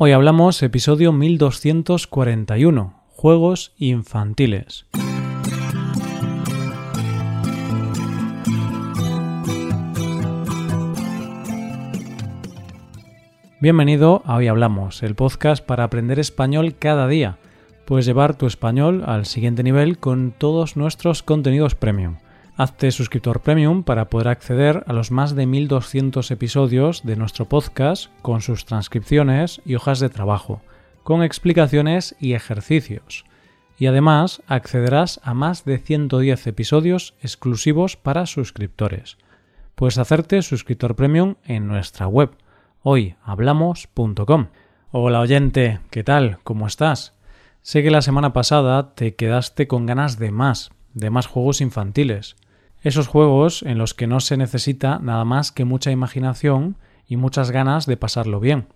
Hoy hablamos episodio 1241, Juegos infantiles. Bienvenido a Hoy Hablamos, el podcast para aprender español cada día. Puedes llevar tu español al siguiente nivel con todos nuestros contenidos premium. Hazte suscriptor premium para poder acceder a los más de 1200 episodios de nuestro podcast con sus transcripciones y hojas de trabajo, con explicaciones y ejercicios. Y además accederás a más de 110 episodios exclusivos para suscriptores. Puedes hacerte suscriptor premium en nuestra web hoyhablamos.com. Hola oyente, ¿qué tal? ¿Cómo estás? Sé que la semana pasada te quedaste con ganas de más, de más juegos infantiles. Esos juegos en los que no se necesita nada más que mucha imaginación y muchas ganas de pasarlo bien.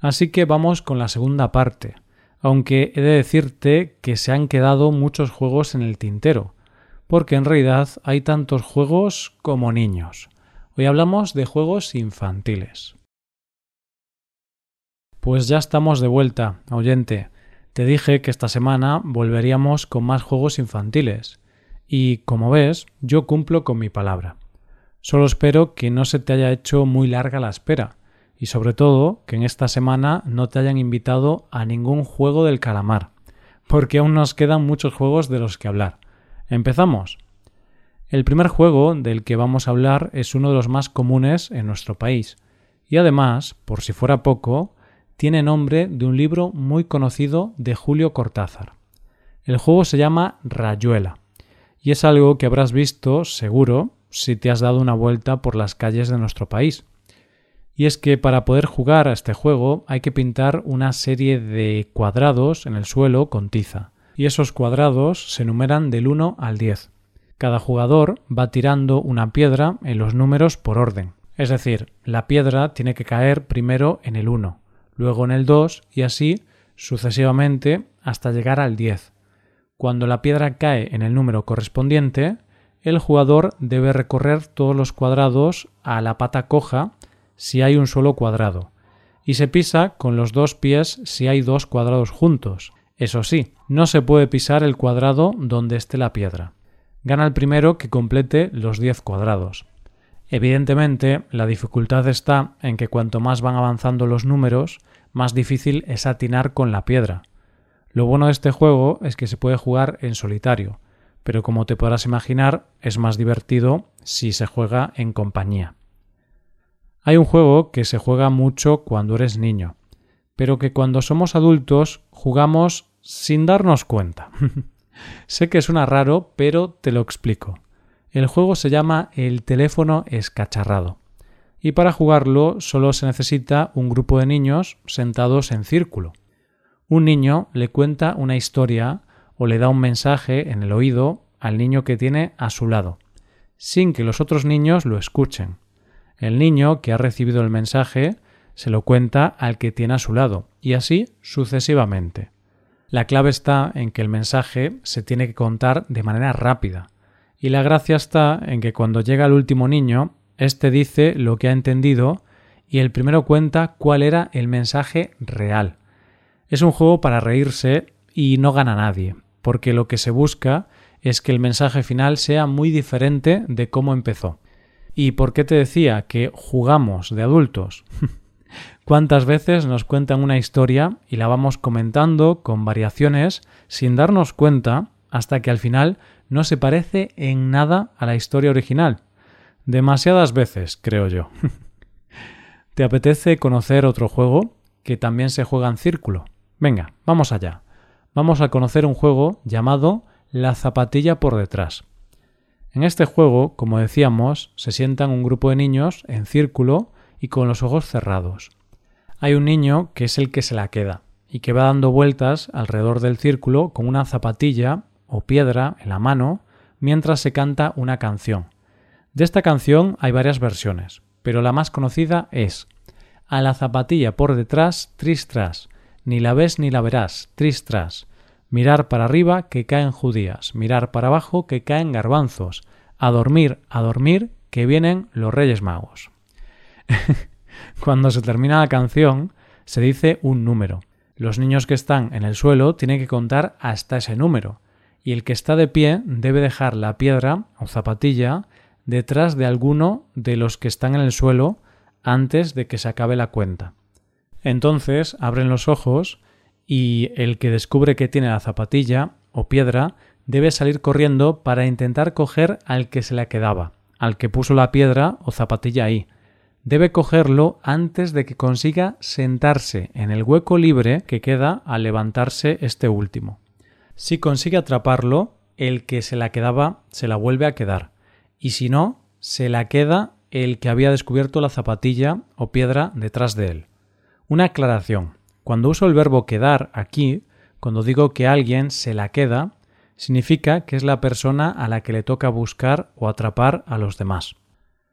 Así que vamos con la segunda parte, aunque he de decirte que se han quedado muchos juegos en el tintero, porque en realidad hay tantos juegos como niños. Hoy hablamos de juegos infantiles. Pues ya estamos de vuelta, oyente. Te dije que esta semana volveríamos con más juegos infantiles. Y, como ves, yo cumplo con mi palabra. Solo espero que no se te haya hecho muy larga la espera, y sobre todo que en esta semana no te hayan invitado a ningún juego del calamar, porque aún nos quedan muchos juegos de los que hablar. ¿Empezamos? El primer juego del que vamos a hablar es uno de los más comunes en nuestro país, y además, por si fuera poco, tiene nombre de un libro muy conocido de Julio Cortázar. El juego se llama Rayuela y es algo que habrás visto, seguro, si te has dado una vuelta por las calles de nuestro país. Y es que para poder jugar a este juego hay que pintar una serie de cuadrados en el suelo con tiza, y esos cuadrados se numeran del 1 al 10. Cada jugador va tirando una piedra en los números por orden, es decir, la piedra tiene que caer primero en el 1, luego en el 2 y así sucesivamente hasta llegar al 10. Cuando la piedra cae en el número correspondiente, el jugador debe recorrer todos los cuadrados a la pata coja si hay un solo cuadrado, y se pisa con los dos pies si hay dos cuadrados juntos. Eso sí, no se puede pisar el cuadrado donde esté la piedra. Gana el primero que complete los 10 cuadrados. Evidentemente, la dificultad está en que cuanto más van avanzando los números, más difícil es atinar con la piedra, lo bueno de este juego es que se puede jugar en solitario, pero como te podrás imaginar, es más divertido si se juega en compañía. Hay un juego que se juega mucho cuando eres niño, pero que cuando somos adultos jugamos sin darnos cuenta. sé que suena raro, pero te lo explico. El juego se llama el teléfono escacharrado, y para jugarlo solo se necesita un grupo de niños sentados en círculo. Un niño le cuenta una historia o le da un mensaje en el oído al niño que tiene a su lado, sin que los otros niños lo escuchen. El niño que ha recibido el mensaje se lo cuenta al que tiene a su lado, y así sucesivamente. La clave está en que el mensaje se tiene que contar de manera rápida, y la gracia está en que cuando llega el último niño, éste dice lo que ha entendido y el primero cuenta cuál era el mensaje real. Es un juego para reírse y no gana nadie, porque lo que se busca es que el mensaje final sea muy diferente de cómo empezó. ¿Y por qué te decía que jugamos de adultos? ¿Cuántas veces nos cuentan una historia y la vamos comentando con variaciones sin darnos cuenta hasta que al final no se parece en nada a la historia original? Demasiadas veces, creo yo. ¿Te apetece conocer otro juego que también se juega en círculo? Venga, vamos allá. Vamos a conocer un juego llamado La zapatilla por detrás. En este juego, como decíamos, se sientan un grupo de niños en círculo y con los ojos cerrados. Hay un niño que es el que se la queda y que va dando vueltas alrededor del círculo con una zapatilla o piedra en la mano mientras se canta una canción. De esta canción hay varias versiones, pero la más conocida es A la zapatilla por detrás, tris tras, ni la ves ni la verás, tristras. Mirar para arriba que caen judías, mirar para abajo que caen garbanzos, a dormir, a dormir que vienen los Reyes Magos. Cuando se termina la canción, se dice un número. Los niños que están en el suelo tienen que contar hasta ese número, y el que está de pie debe dejar la piedra o zapatilla detrás de alguno de los que están en el suelo antes de que se acabe la cuenta. Entonces abren los ojos y el que descubre que tiene la zapatilla o piedra debe salir corriendo para intentar coger al que se le quedaba, al que puso la piedra o zapatilla ahí. Debe cogerlo antes de que consiga sentarse en el hueco libre que queda al levantarse este último. Si consigue atraparlo, el que se la quedaba se la vuelve a quedar, y si no, se la queda el que había descubierto la zapatilla o piedra detrás de él. Una aclaración. Cuando uso el verbo quedar aquí, cuando digo que alguien se la queda, significa que es la persona a la que le toca buscar o atrapar a los demás.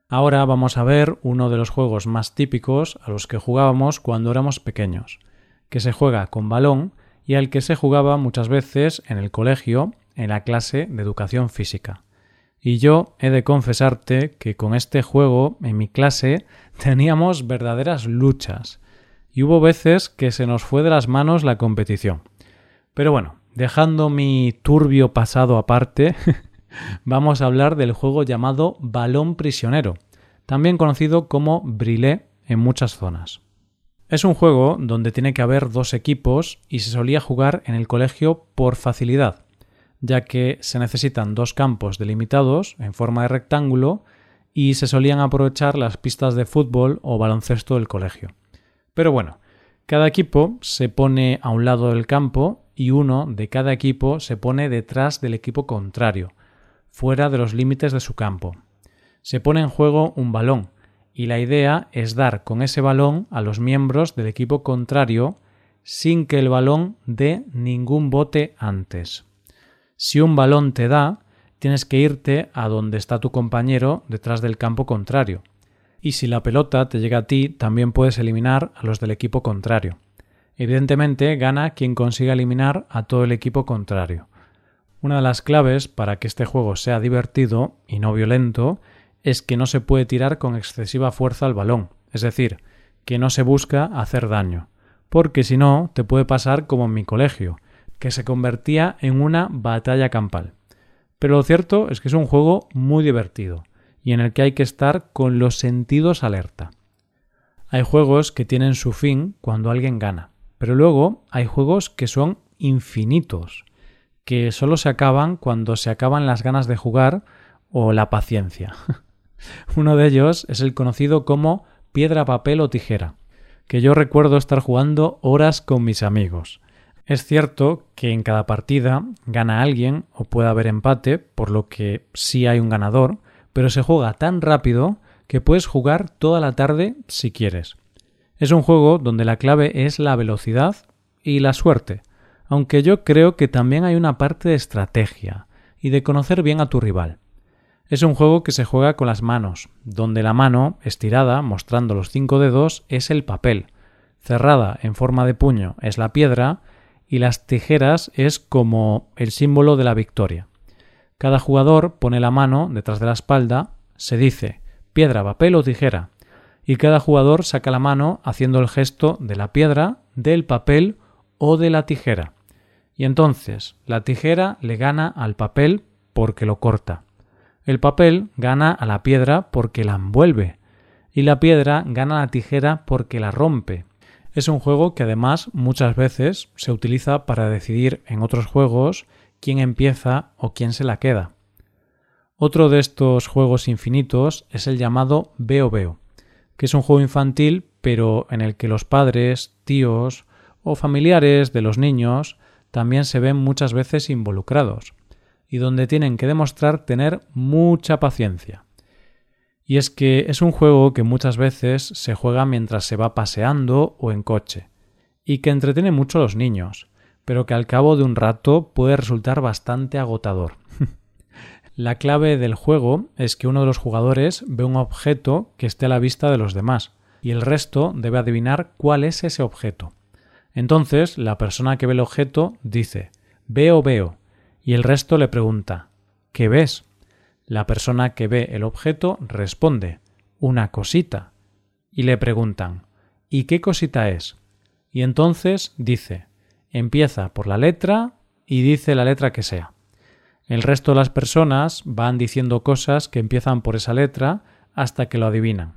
Ahora vamos a ver uno de los juegos más típicos a los que jugábamos cuando éramos pequeños, que se juega con balón y al que se jugaba muchas veces en el colegio en la clase de educación física. Y yo he de confesarte que con este juego en mi clase teníamos verdaderas luchas y hubo veces que se nos fue de las manos la competición. Pero bueno, dejando mi turbio pasado aparte, vamos a hablar del juego llamado Balón Prisionero, también conocido como Brilé en muchas zonas. Es un juego donde tiene que haber dos equipos y se solía jugar en el colegio por facilidad, ya que se necesitan dos campos delimitados en forma de rectángulo y se solían aprovechar las pistas de fútbol o baloncesto del colegio. Pero bueno, cada equipo se pone a un lado del campo y uno de cada equipo se pone detrás del equipo contrario, fuera de los límites de su campo. Se pone en juego un balón, y la idea es dar con ese balón a los miembros del equipo contrario sin que el balón dé ningún bote antes. Si un balón te da, tienes que irte a donde está tu compañero detrás del campo contrario. Y si la pelota te llega a ti, también puedes eliminar a los del equipo contrario. Evidentemente, gana quien consiga eliminar a todo el equipo contrario. Una de las claves para que este juego sea divertido y no violento es que no se puede tirar con excesiva fuerza al balón, es decir, que no se busca hacer daño, porque si no te puede pasar como en mi colegio, que se convertía en una batalla campal. Pero lo cierto es que es un juego muy divertido y en el que hay que estar con los sentidos alerta. Hay juegos que tienen su fin cuando alguien gana, pero luego hay juegos que son infinitos, que solo se acaban cuando se acaban las ganas de jugar o la paciencia. Uno de ellos es el conocido como piedra, papel o tijera, que yo recuerdo estar jugando horas con mis amigos. Es cierto que en cada partida gana alguien o puede haber empate, por lo que sí hay un ganador, pero se juega tan rápido que puedes jugar toda la tarde si quieres. Es un juego donde la clave es la velocidad y la suerte, aunque yo creo que también hay una parte de estrategia y de conocer bien a tu rival. Es un juego que se juega con las manos, donde la mano, estirada, mostrando los cinco dedos, es el papel, cerrada en forma de puño es la piedra y las tijeras es como el símbolo de la victoria. Cada jugador pone la mano detrás de la espalda, se dice piedra, papel o tijera, y cada jugador saca la mano haciendo el gesto de la piedra, del papel o de la tijera. Y entonces la tijera le gana al papel porque lo corta. El papel gana a la piedra porque la envuelve. Y la piedra gana a la tijera porque la rompe. Es un juego que además muchas veces se utiliza para decidir en otros juegos quién empieza o quién se la queda. Otro de estos juegos infinitos es el llamado Veo Veo, que es un juego infantil pero en el que los padres, tíos o familiares de los niños también se ven muchas veces involucrados y donde tienen que demostrar tener mucha paciencia. Y es que es un juego que muchas veces se juega mientras se va paseando o en coche, y que entretiene mucho a los niños, pero que al cabo de un rato puede resultar bastante agotador. la clave del juego es que uno de los jugadores ve un objeto que esté a la vista de los demás, y el resto debe adivinar cuál es ese objeto. Entonces, la persona que ve el objeto dice veo, veo, y el resto le pregunta ¿qué ves? La persona que ve el objeto responde una cosita y le preguntan ¿y qué cosita es? Y entonces dice, empieza por la letra y dice la letra que sea. El resto de las personas van diciendo cosas que empiezan por esa letra hasta que lo adivinan.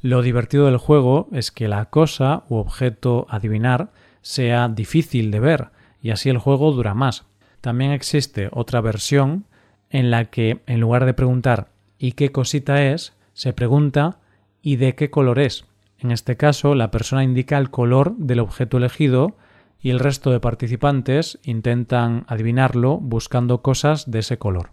Lo divertido del juego es que la cosa u objeto adivinar sea difícil de ver y así el juego dura más. También existe otra versión en la que en lugar de preguntar ¿y qué cosita es? se pregunta ¿y de qué color es? En este caso, la persona indica el color del objeto elegido y el resto de participantes intentan adivinarlo buscando cosas de ese color.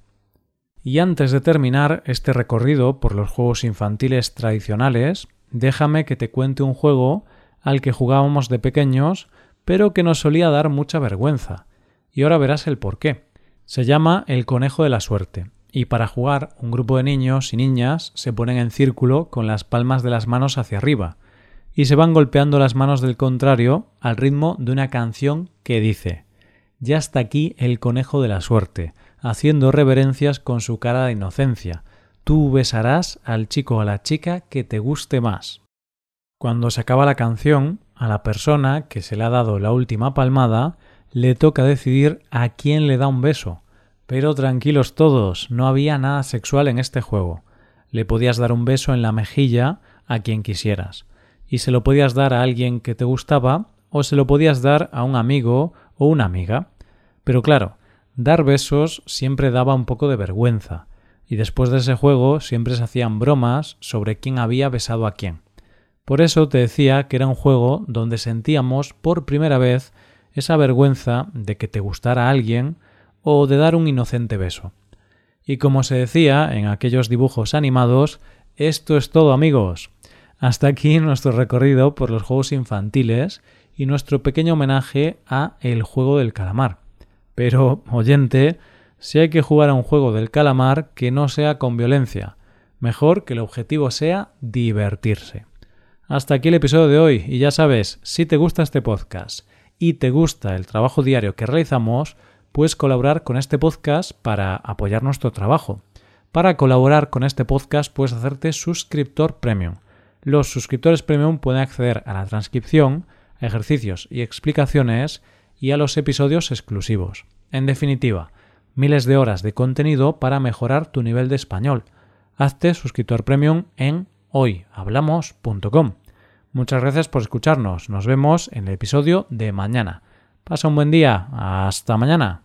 Y antes de terminar este recorrido por los juegos infantiles tradicionales, déjame que te cuente un juego al que jugábamos de pequeños, pero que nos solía dar mucha vergüenza. Y ahora verás el por qué. Se llama El conejo de la suerte, y para jugar un grupo de niños y niñas se ponen en círculo con las palmas de las manos hacia arriba, y se van golpeando las manos del contrario al ritmo de una canción que dice Ya está aquí el conejo de la suerte, haciendo reverencias con su cara de inocencia. Tú besarás al chico o a la chica que te guste más. Cuando se acaba la canción, a la persona que se le ha dado la última palmada le toca decidir a quién le da un beso. Pero tranquilos todos, no había nada sexual en este juego. Le podías dar un beso en la mejilla a quien quisieras, y se lo podías dar a alguien que te gustaba o se lo podías dar a un amigo o una amiga. Pero claro, Dar besos siempre daba un poco de vergüenza, y después de ese juego siempre se hacían bromas sobre quién había besado a quién. Por eso te decía que era un juego donde sentíamos por primera vez esa vergüenza de que te gustara alguien o de dar un inocente beso. Y como se decía en aquellos dibujos animados, esto es todo amigos. Hasta aquí nuestro recorrido por los juegos infantiles y nuestro pequeño homenaje a El juego del calamar. Pero, oyente, si hay que jugar a un juego del calamar que no sea con violencia, mejor que el objetivo sea divertirse. Hasta aquí el episodio de hoy y ya sabes, si te gusta este podcast y te gusta el trabajo diario que realizamos, puedes colaborar con este podcast para apoyar nuestro trabajo. Para colaborar con este podcast puedes hacerte suscriptor premium. Los suscriptores premium pueden acceder a la transcripción, ejercicios y explicaciones y a los episodios exclusivos. En definitiva, miles de horas de contenido para mejorar tu nivel de español. Hazte suscriptor premium en hoyhablamos.com. Muchas gracias por escucharnos. Nos vemos en el episodio de mañana. Pasa un buen día. Hasta mañana.